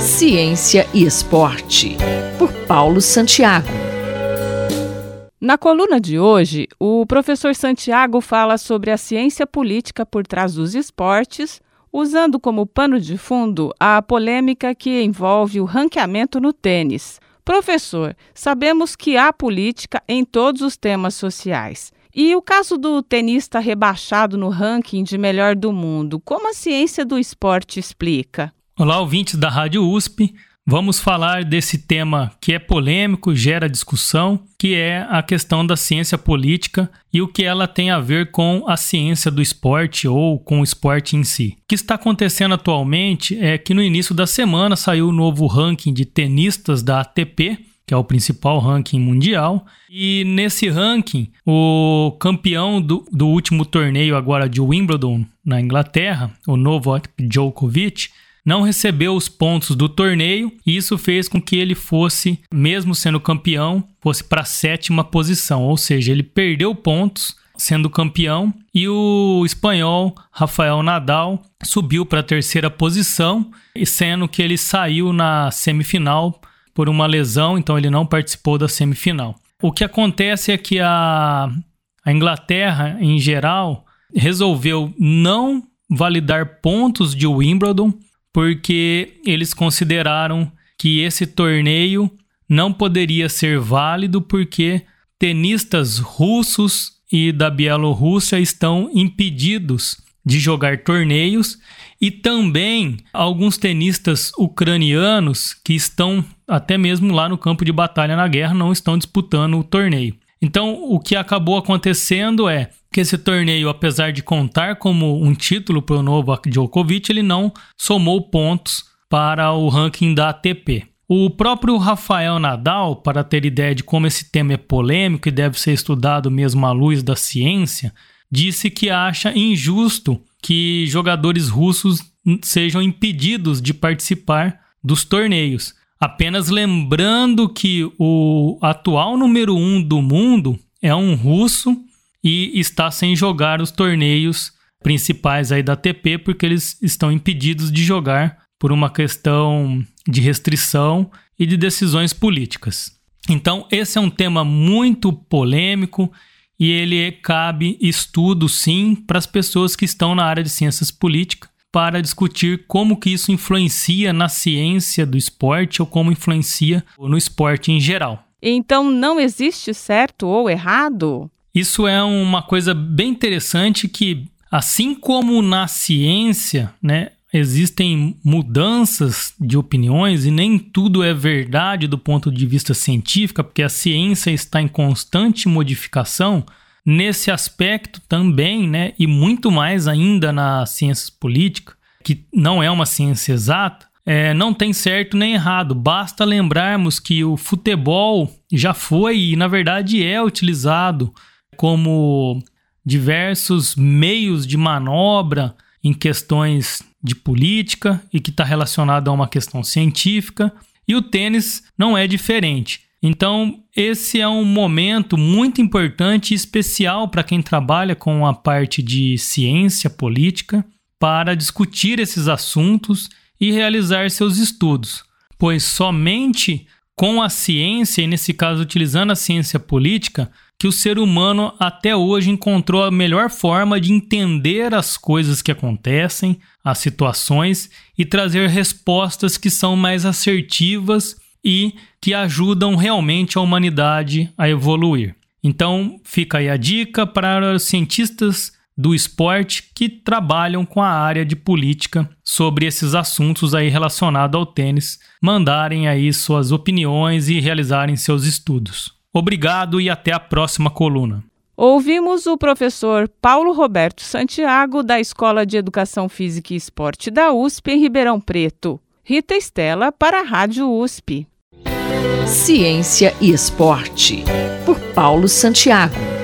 Ciência e Esporte, por Paulo Santiago. Na coluna de hoje, o professor Santiago fala sobre a ciência política por trás dos esportes, usando como pano de fundo a polêmica que envolve o ranqueamento no tênis. Professor, sabemos que há política em todos os temas sociais. E o caso do tenista rebaixado no ranking de melhor do mundo, como a ciência do esporte explica? Olá, ouvintes da Rádio USP. Vamos falar desse tema que é polêmico, gera discussão, que é a questão da ciência política e o que ela tem a ver com a ciência do esporte ou com o esporte em si. O que está acontecendo atualmente é que no início da semana saiu o novo ranking de tenistas da ATP, que é o principal ranking mundial. E nesse ranking, o campeão do, do último torneio agora de Wimbledon, na Inglaterra, o Novak Djokovic, não recebeu os pontos do torneio e isso fez com que ele fosse, mesmo sendo campeão, fosse para a sétima posição, ou seja, ele perdeu pontos sendo campeão e o espanhol Rafael Nadal subiu para a terceira posição, sendo que ele saiu na semifinal por uma lesão, então ele não participou da semifinal. O que acontece é que a, a Inglaterra, em geral, resolveu não validar pontos de Wimbledon porque eles consideraram que esse torneio não poderia ser válido porque tenistas russos e da Bielorrússia estão impedidos de jogar torneios e também alguns tenistas ucranianos que estão até mesmo lá no campo de batalha na guerra não estão disputando o torneio. Então, o que acabou acontecendo é que esse torneio, apesar de contar como um título para o Novak Djokovic, ele não somou pontos para o ranking da ATP. O próprio Rafael Nadal, para ter ideia de como esse tema é polêmico e deve ser estudado mesmo à luz da ciência, disse que acha injusto que jogadores russos sejam impedidos de participar dos torneios. Apenas lembrando que o atual número um do mundo é um russo e está sem jogar os torneios principais aí da ATP porque eles estão impedidos de jogar por uma questão de restrição e de decisões políticas. Então, esse é um tema muito polêmico e ele cabe estudo sim para as pessoas que estão na área de ciências políticas para discutir como que isso influencia na ciência do esporte ou como influencia no esporte em geral. Então não existe certo ou errado? Isso é uma coisa bem interessante que assim como na ciência, né, existem mudanças de opiniões e nem tudo é verdade do ponto de vista científico, porque a ciência está em constante modificação. Nesse aspecto também, né, e muito mais ainda nas ciências políticas, que não é uma ciência exata, é, não tem certo nem errado. Basta lembrarmos que o futebol já foi e, na verdade, é utilizado como diversos meios de manobra em questões de política e que está relacionado a uma questão científica, e o tênis não é diferente. Então, esse é um momento muito importante e especial para quem trabalha com a parte de ciência política para discutir esses assuntos e realizar seus estudos, pois somente com a ciência, e nesse caso utilizando a ciência política, que o ser humano até hoje encontrou a melhor forma de entender as coisas que acontecem, as situações e trazer respostas que são mais assertivas e que ajudam realmente a humanidade a evoluir. Então, fica aí a dica para os cientistas do esporte que trabalham com a área de política sobre esses assuntos aí relacionados ao tênis, mandarem aí suas opiniões e realizarem seus estudos. Obrigado e até a próxima coluna. Ouvimos o professor Paulo Roberto Santiago, da Escola de Educação Física e Esporte da USP, em Ribeirão Preto. Rita Estela, para a Rádio USP. Ciência e Esporte, por Paulo Santiago.